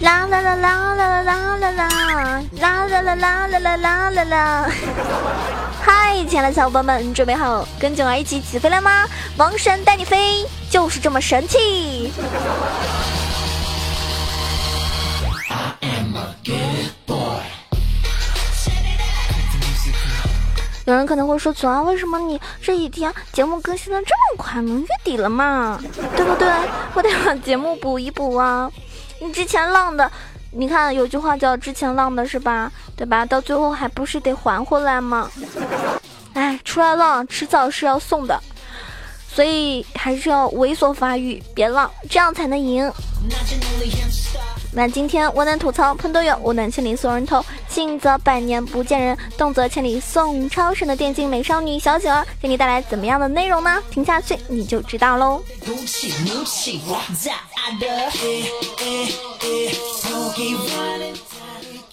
啦啦啦啦啦啦啦啦啦啦啦啦啦啦啦啦啦！嗨，亲爱的小伙伴们，准备好跟囧儿一起起飞了吗？王神带你飞，就是这么神奇。有人可能会说：“左啊，为什么你这几天节目更新的这么快呢？月底了嘛，对不对？我得把节目补一补啊！你之前浪的，你看有句话叫‘之前浪的是吧？对吧？到最后还不是得还回来吗？’哎，出来浪迟早是要送的，所以还是要猥琐发育，别浪，这样才能赢。”那今天我能吐槽喷都有，我能千里送人头，静则百年不见人，动则千里送超神的电竞美少女小九儿，给你带来怎么样的内容呢？听下去你就知道喽。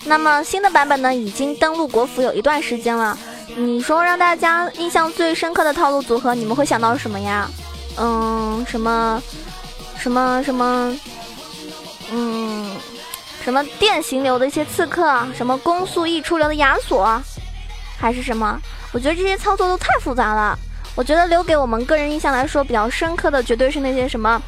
那么新的版本呢，已经登陆国服有一段时间了。你说让大家印象最深刻的套路组合，你们会想到什么呀？嗯，什么，什么什么？嗯，什么电行流的一些刺客，什么攻速溢出流的亚索，还是什么？我觉得这些操作都太复杂了。我觉得留给我们个人印象来说比较深刻的，绝对是那些什么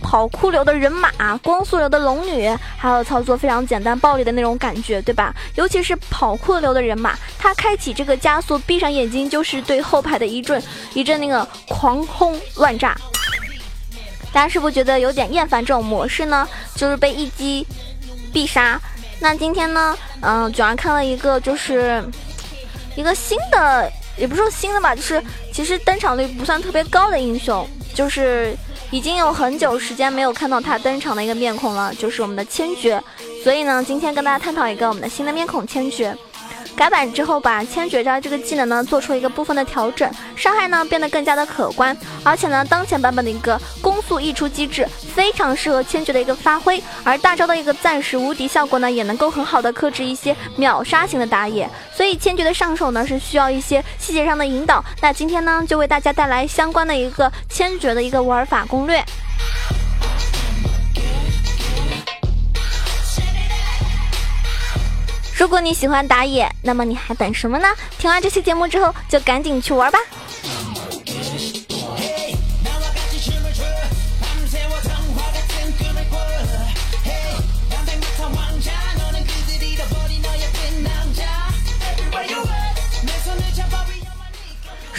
跑酷流的人马、光速流的龙女，还有操作非常简单暴力的那种感觉，对吧？尤其是跑酷流的人马，他开启这个加速，闭上眼睛就是对后排的一阵一阵那个狂轰乱炸。大家是不是觉得有点厌烦这种模式呢？就是被一击必杀。那今天呢，嗯，九儿看了一个，就是一个新的，也不是说新的吧，就是其实登场率不算特别高的英雄，就是已经有很久时间没有看到他登场的一个面孔了，就是我们的千珏。所以呢，今天跟大家探讨一个我们的新的面孔千珏。改版之后，把千绝招这个技能呢做出一个部分的调整，伤害呢变得更加的可观，而且呢，当前版本的一个攻速溢出机制非常适合千珏的一个发挥，而大招的一个暂时无敌效果呢，也能够很好的克制一些秒杀型的打野，所以千珏的上手呢是需要一些细节上的引导。那今天呢，就为大家带来相关的一个千珏的一个玩法攻略。如果你喜欢打野，那么你还等什么呢？听完这期节目之后，就赶紧去玩吧。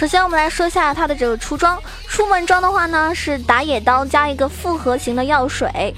首先，我们来说一下它的这个出装。出门装的话呢，是打野刀加一个复合型的药水。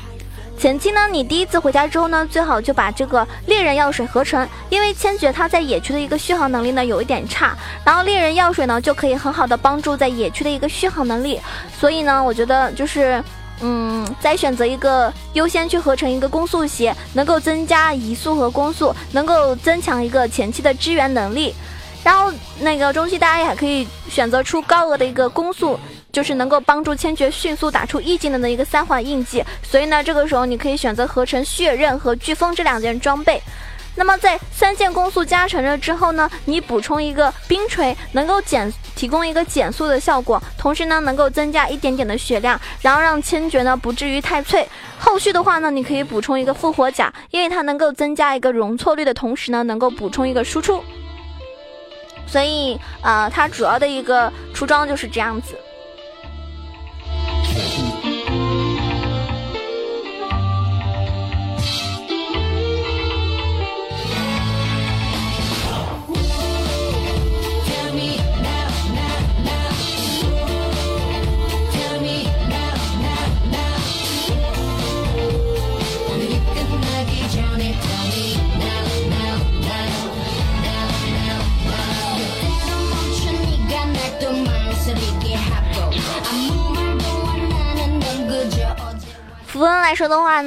前期呢，你第一次回家之后呢，最好就把这个猎人药水合成，因为千珏它在野区的一个续航能力呢有一点差，然后猎人药水呢就可以很好的帮助在野区的一个续航能力，所以呢，我觉得就是，嗯，再选择一个优先去合成一个攻速鞋，能够增加移速和攻速，能够增强一个前期的支援能力，然后那个中期大家也可以选择出高额的一个攻速。就是能够帮助千珏迅速打出一技能的一个三环印记，所以呢，这个时候你可以选择合成血刃和飓风这两件装备。那么在三件攻速加成了之后呢，你补充一个冰锤，能够减提供一个减速的效果，同时呢，能够增加一点点的血量，然后让千珏呢不至于太脆。后续的话呢，你可以补充一个复活甲，因为它能够增加一个容错率的同时呢，能够补充一个输出。所以啊，它主要的一个出装就是这样子。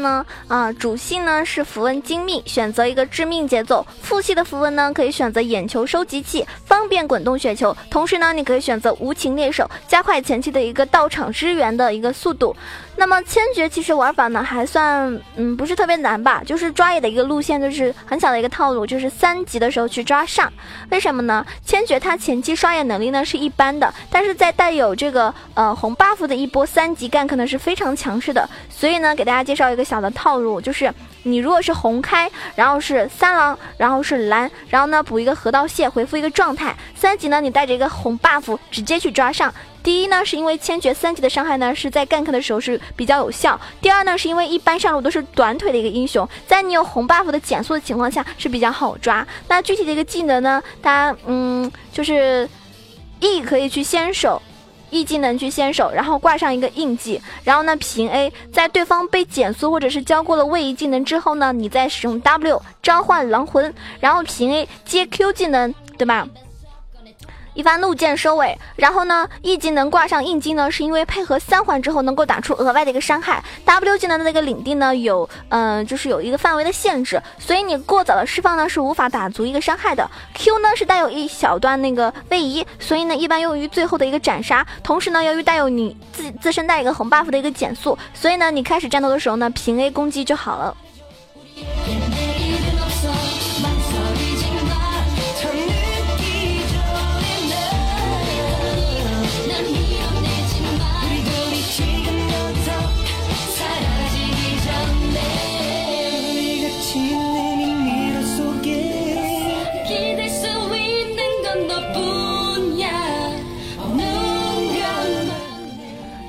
呢，啊，主系呢是符文精密，选择一个致命节奏；副系的符文呢可以选择眼球收集器，方便滚动雪球。同时呢，你可以选择无情猎手，加快前期的一个到场支援的一个速度。那么千珏其实玩法呢还算嗯不是特别难吧，就是抓野的一个路线，就是很小的一个套路，就是三级的时候去抓上。为什么呢？千珏它前期刷野能力呢是一般的，但是在带有这个呃红 buff 的一波三级干可能是非常强势的。所以呢，给大家介绍一个小的套路，就是你如果是红开，然后是三狼，然后是蓝，然后呢补一个河道蟹，回复一个状态。三级呢，你带着一个红 buff 直接去抓上。第一呢，是因为千珏三级的伤害呢是在干 k 的时候是比较有效。第二呢，是因为一般上路都是短腿的一个英雄，在你有红 buff 的减速的情况下是比较好抓。那具体的一个技能呢，它嗯就是 E 可以去先手，E 技能去先手，然后挂上一个印记，然后呢平 A，在对方被减速或者是交过了位移技能之后呢，你再使用 W 召唤狼魂，然后平 A 接 Q 技能，对吧？一番怒剑收尾，然后呢，E 技能挂上印记呢，是因为配合三环之后能够打出额外的一个伤害。W 技能的那个领地呢，有嗯，就是有一个范围的限制，所以你过早的释放呢是无法打足一个伤害的。Q 呢是带有一小段那个位移，所以呢一般用于最后的一个斩杀。同时呢，由于带有你自自身带一个红 buff 的一个减速，所以呢你开始战斗的时候呢平 A 攻击就好了。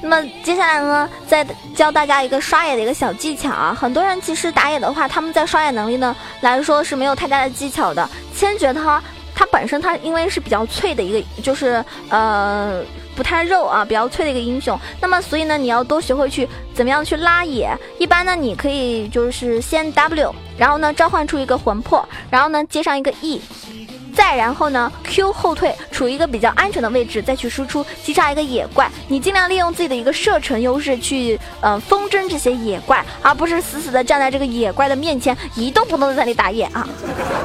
那么接下来呢，再教大家一个刷野的一个小技巧啊。很多人其实打野的话，他们在刷野能力呢来说是没有太大的技巧的。千珏它它本身它因为是比较脆的一个，就是呃不太肉啊，比较脆的一个英雄。那么所以呢，你要多学会去怎么样去拉野。一般呢，你可以就是先 W，然后呢召唤出一个魂魄，然后呢接上一个 E。再然后呢，Q 后退，处于一个比较安全的位置，再去输出击杀一个野怪。你尽量利用自己的一个射程优势去呃风筝这些野怪，而不是死死的站在这个野怪的面前一动不动的在那里打野啊。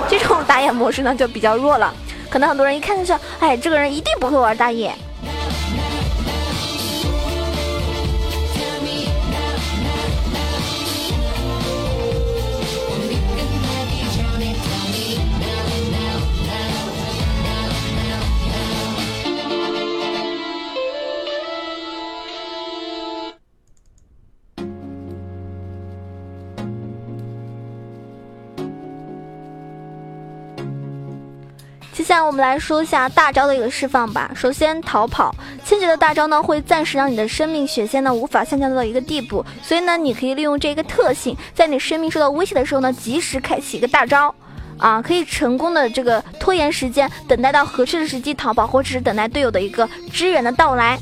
这种打野模式呢就比较弱了，可能很多人一看就是，哎，这个人一定不会玩打野。我们来说一下大招的一个释放吧。首先逃跑，千珏的大招呢会暂时让你的生命血线呢无法下降到一个地步，所以呢你可以利用这个特性，在你生命受到威胁的时候呢及时开启一个大招，啊可以成功的这个拖延时间，等待到合适的时机逃跑，或者是等待队友的一个支援的到来。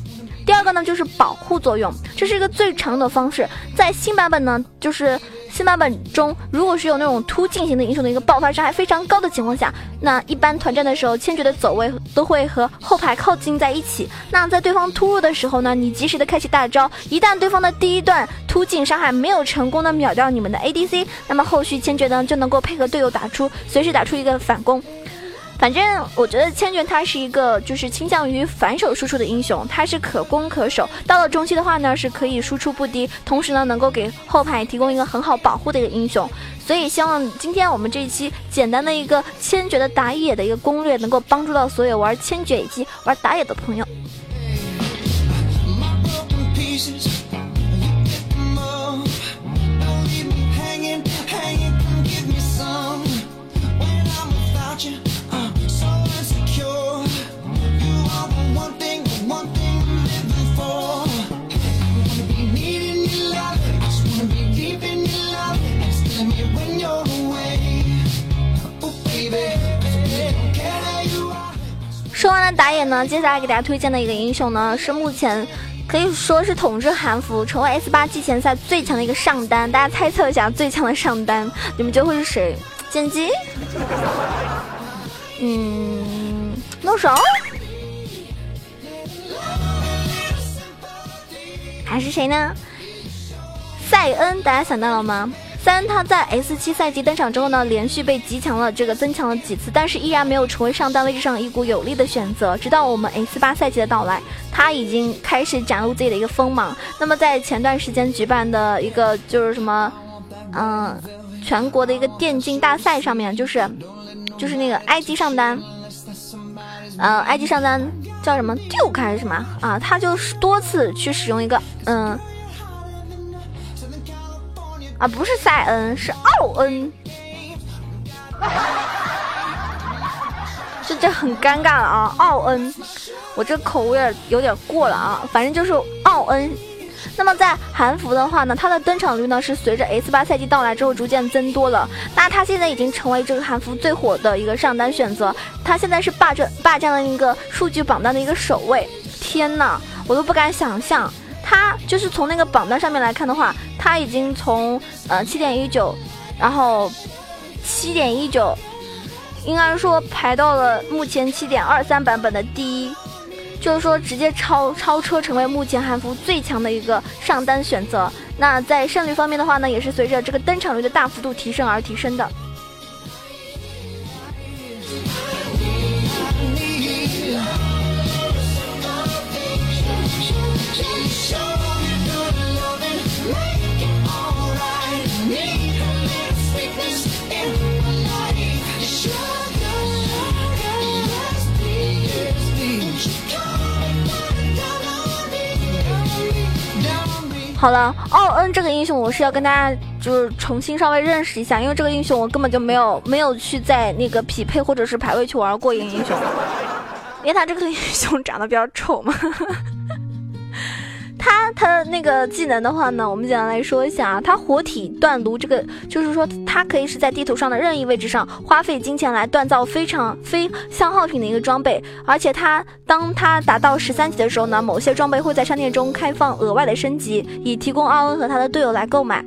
第二个呢就是保护作用，这是一个最常用的方式，在新版本呢就是。新版本中，如果是有那种突进型的英雄的一个爆发伤害非常高的情况下，那一般团战的时候，千珏的走位都会和后排靠近在一起。那在对方突入的时候呢，你及时的开启大招，一旦对方的第一段突进伤害没有成功的秒掉你们的 ADC，那么后续千珏呢就能够配合队友打出，随时打出一个反攻。反正我觉得千珏他是一个就是倾向于反手输出的英雄，他是可攻可守，到了中期的话呢是可以输出不低，同时呢能够给后排提供一个很好保护的一个英雄，所以希望今天我们这一期简单的一个千珏的打野的一个攻略，能够帮助到所有玩千珏以及玩打野的朋友。打野呢，接下来给大家推荐的一个英雄呢，是目前可以说是统治韩服，成为 S 八季前赛最强的一个上单。大家猜测一下最强的上单，你们觉得会是谁？剑姬？嗯，诺手？还是谁呢？塞恩，大家想到了吗？虽然他在 S 七赛季登场之后呢，连续被极强了这个增强了几次，但是依然没有成为上单位置上一股有力的选择。直到我们 S 八赛季的到来，他已经开始展露自己的一个锋芒。那么在前段时间举办的一个就是什么，嗯，全国的一个电竞大赛上面，就是就是那个 IG 上单，呃，IG 上单叫什么 Duke 还是什么啊？他就是多次去使用一个嗯。啊，不是塞恩，是奥恩，这这很尴尬了啊！奥恩，我这口味有点过了啊，反正就是奥恩。那么在韩服的话呢，它的登场率呢是随着 S 八赛季到来之后逐渐增多了。那它现在已经成为这个韩服最火的一个上单选择，它现在是霸占霸占了一个数据榜单的一个首位。天呐，我都不敢想象。它就是从那个榜单上面来看的话，他已经从呃七点一九，然后七点一九，应该说排到了目前七点二三版本的第一，就是说直接超超车，成为目前韩服最强的一个上单选择。那在胜率方面的话呢，也是随着这个登场率的大幅度提升而提升的。好了，奥恩这个英雄我是要跟大家就是重新稍微认识一下，因为这个英雄我根本就没有没有去在那个匹配或者是排位去玩过一个英雄，因为他这个英雄长得比较丑嘛。他那个技能的话呢，我们简单来说一下啊，他活体锻炉这个，就是说他可以是在地图上的任意位置上花费金钱来锻造非常非消耗品的一个装备，而且他当他达到十三级的时候呢，某些装备会在商店中开放额外的升级，以提供奥恩和他的队友来购买。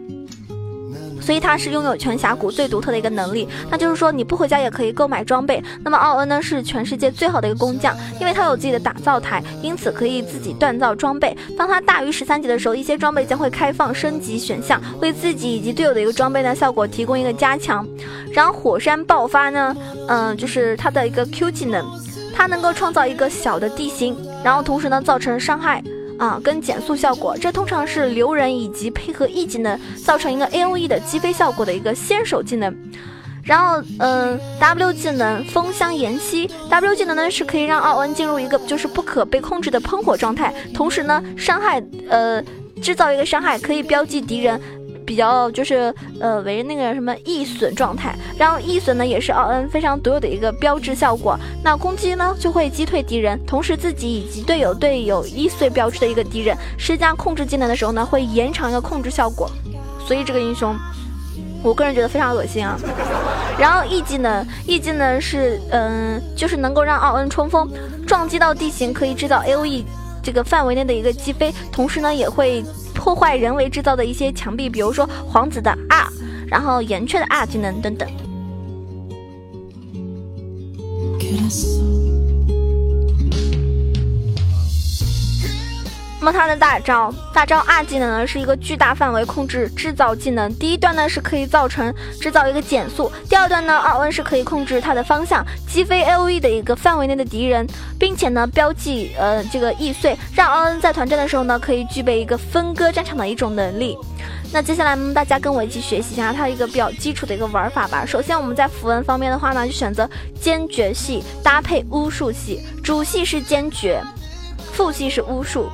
所以他是拥有全峡谷最独特的一个能力，那就是说你不回家也可以购买装备。那么奥恩呢是全世界最好的一个工匠，因为他有自己的打造台，因此可以自己锻造装备。当他大于十三级的时候，一些装备将会开放升级选项，为自己以及队友的一个装备呢效果提供一个加强。然后火山爆发呢，嗯，就是他的一个 Q 技能，它能够创造一个小的地形，然后同时呢造成伤害。啊，跟减速效果，这通常是留人以及配合 E 技能造成一个 A O E 的击飞效果的一个先手技能。然后，嗯，W 技能风箱延息，W 技能呢是可以让奥恩进入一个就是不可被控制的喷火状态，同时呢伤害，呃，制造一个伤害可以标记敌人。比较就是呃为那个什么易损状态，然后易损呢也是奥恩非常独有的一个标志效果。那攻击呢就会击退敌人，同时自己以及队友对有易碎标志的一个敌人施加控制技能的时候呢，会延长一个控制效果。所以这个英雄，我个人觉得非常恶心啊。然后 E 技能，E 技能是嗯就是能够让奥恩冲锋，撞击到地形可以制造 A O E 这个范围内的一个击飞，同时呢也会。破坏人为制造的一些墙壁，比如说皇子的 R，然后岩雀的 R 技能等等。那么它的大招，大招二技能呢是一个巨大范围控制制造技能。第一段呢是可以造成制造一个减速，第二段呢奥恩是可以控制它的方向，击飞 A O E 的一个范围内的敌人，并且呢标记呃这个易碎，让奥恩在团战的时候呢可以具备一个分割战场的一种能力。那接下来大家跟我一起学习一下它一个比较基础的一个玩法吧。首先我们在符文方面的话呢，就选择坚决系搭配巫术系，主系是坚决，副系是巫术。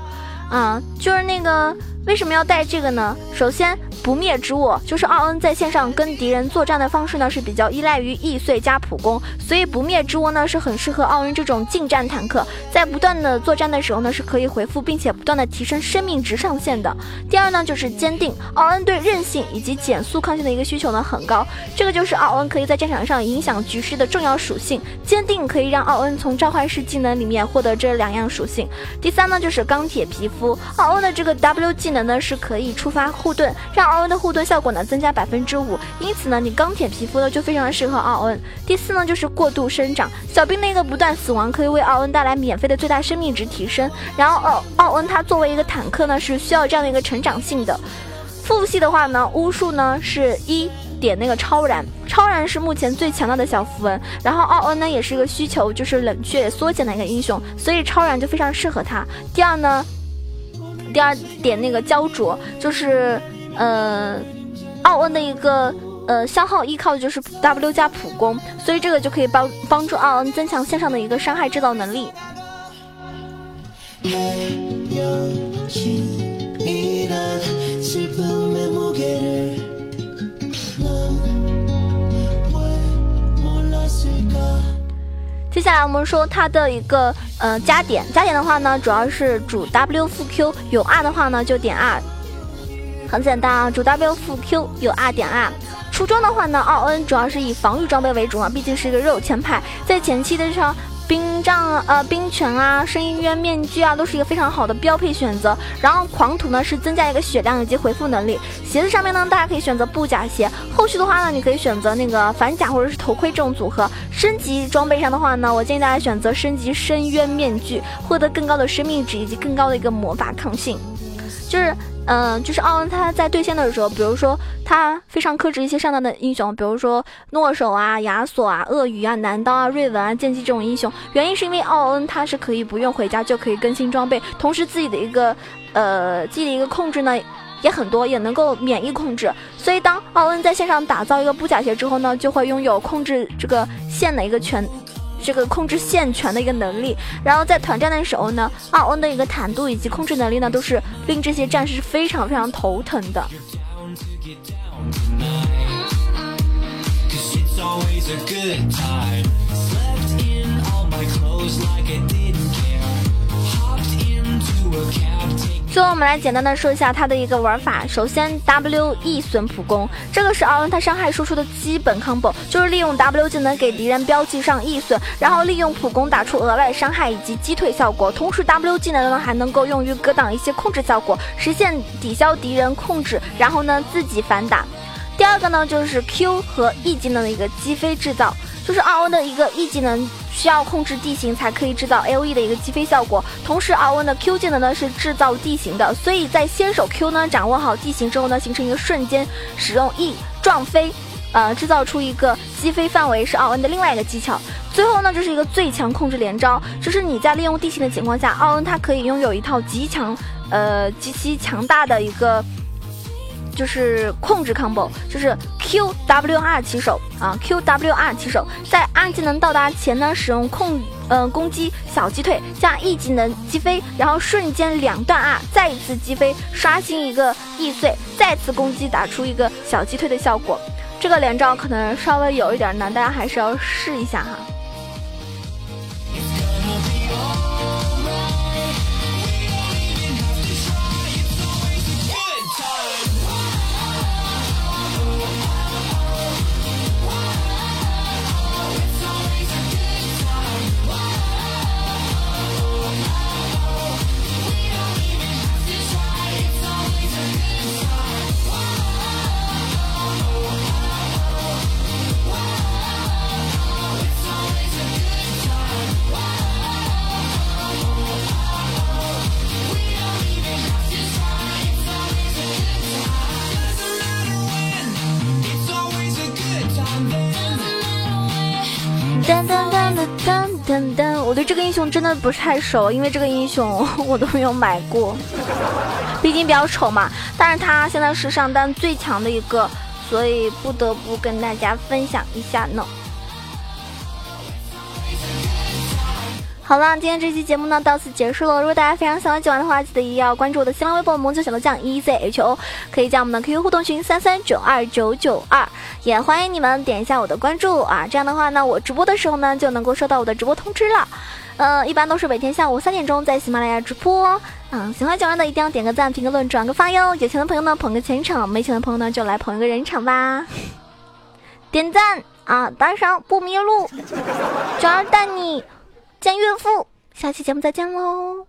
啊，就是那个，为什么要带这个呢？首先。不灭之握就是奥恩在线上跟敌人作战的方式呢是比较依赖于易碎加普攻，所以不灭之握呢是很适合奥恩这种近战坦克，在不断的作战的时候呢是可以回复并且不断的提升生命值上限的。第二呢就是坚定，奥恩对韧性以及减速抗性的一个需求呢很高，这个就是奥恩可以在战场上影响局势的重要属性。坚定可以让奥恩从召唤师技能里面获得这两样属性。第三呢就是钢铁皮肤，奥恩的这个 W 技能呢是可以触发护盾，让奥恩的护盾效果呢增加百分之五，因此呢，你钢铁皮肤呢就非常的适合奥恩。第四呢，就是过度生长，小兵的一个不断死亡可以为奥恩带来免费的最大生命值提升。然后奥奥恩他作为一个坦克呢，是需要这样的一个成长性的。副系的话呢，巫术呢是一点那个超燃，超燃是目前最强大的小符文。然后奥恩呢也是一个需求就是冷却缩减的一个英雄，所以超燃就非常适合他。第二呢，第二点那个焦灼就是呃奥恩的一个。呃，消耗依靠的就是 W 加普攻，所以这个就可以帮帮助奥恩增强线上的一个伤害制造能力。接下来我们说他的一个呃加点，加点的话呢，主要是主 W 负 Q，有 R 的话呢就点 R，很简单啊，主 W 负 Q 有 R 点 R。出装的话呢，奥恩主要是以防御装备为主嘛，毕竟是一个肉前排，在前期的时候，冰杖呃冰拳啊、深渊面具啊，都是一个非常好的标配选择。然后狂徒呢是增加一个血量以及回复能力。鞋子上面呢，大家可以选择布甲鞋。后续的话呢，你可以选择那个反甲或者是头盔这种组合。升级装备上的话呢，我建议大家选择升级深渊面具，获得更高的生命值以及更高的一个魔法抗性。就是。嗯，就是奥恩他在对线的时候，比如说他非常克制一些上单的英雄，比如说诺手啊、亚索啊、鳄鱼啊、男刀啊、瑞文啊、剑姬这种英雄。原因是因为奥恩他是可以不用回家就可以更新装备，同时自己的一个呃自己的一个控制呢也很多，也能够免疫控制。所以当奥恩在线上打造一个布甲鞋之后呢，就会拥有控制这个线的一个权。这个控制线权的一个能力，然后在团战的时候呢，奥恩的一个坦度以及控制能力呢，都是令这些战士非常非常头疼的。最后我们来简单的说一下它的一个玩法。首先，W E 损普攻，这个是奥恩他伤害输出的基本 combo，就是利用 W 技能给敌人标记上 E 损，然后利用普攻打出额外伤害以及击退效果。同时，W 技能呢还能够用于格挡一些控制效果，实现抵消敌人控制，然后呢自己反打。第二个呢就是 Q 和 E 技能的一个击飞制造。就是奥恩的一个 E 技能需要控制地形才可以制造 A O E 的一个击飞效果，同时奥恩的 Q 技能呢是制造地形的，所以在先手 Q 呢掌握好地形之后呢，形成一个瞬间使用 E 撞飞，呃制造出一个击飞范围是奥恩的另外一个技巧。最后呢就是一个最强控制连招，就是你在利用地形的情况下，奥恩他可以拥有一套极强呃极其强大的一个。就是控制 combo，就是 Q W R 起手啊，Q W R 起手，在二技能到达前呢，使用控嗯攻击小击退加 E 技能击飞，然后瞬间两段 R 再一次击飞，刷新一个易碎，再次攻击打出一个小击退的效果。这个连招可能稍微有一点难，大家还是要试一下哈。真的不是太熟，因为这个英雄 我都没有买过，毕竟比较丑嘛。但是他现在是上单最强的一个，所以不得不跟大家分享一下呢。好了，今天这期节目呢到此结束了。如果大家非常喜欢今晚的话，记得一定要关注我的新浪微博“萌九小豆酱 E Z H O”，可以加我们的 QQ 互动群三三九二九九二，也欢迎你们点一下我的关注啊。这样的话呢，我直播的时候呢就能够收到我的直播通知了。呃，一般都是每天下午三点钟在喜马拉雅直播。嗯，喜欢九儿的一定要点个赞、评个论、转个发哟。有钱的朋友呢捧个钱场，没钱的朋友呢就来捧一个人场吧。点赞啊，打赏不迷路，九儿带你。见岳父，下期节目再见喽。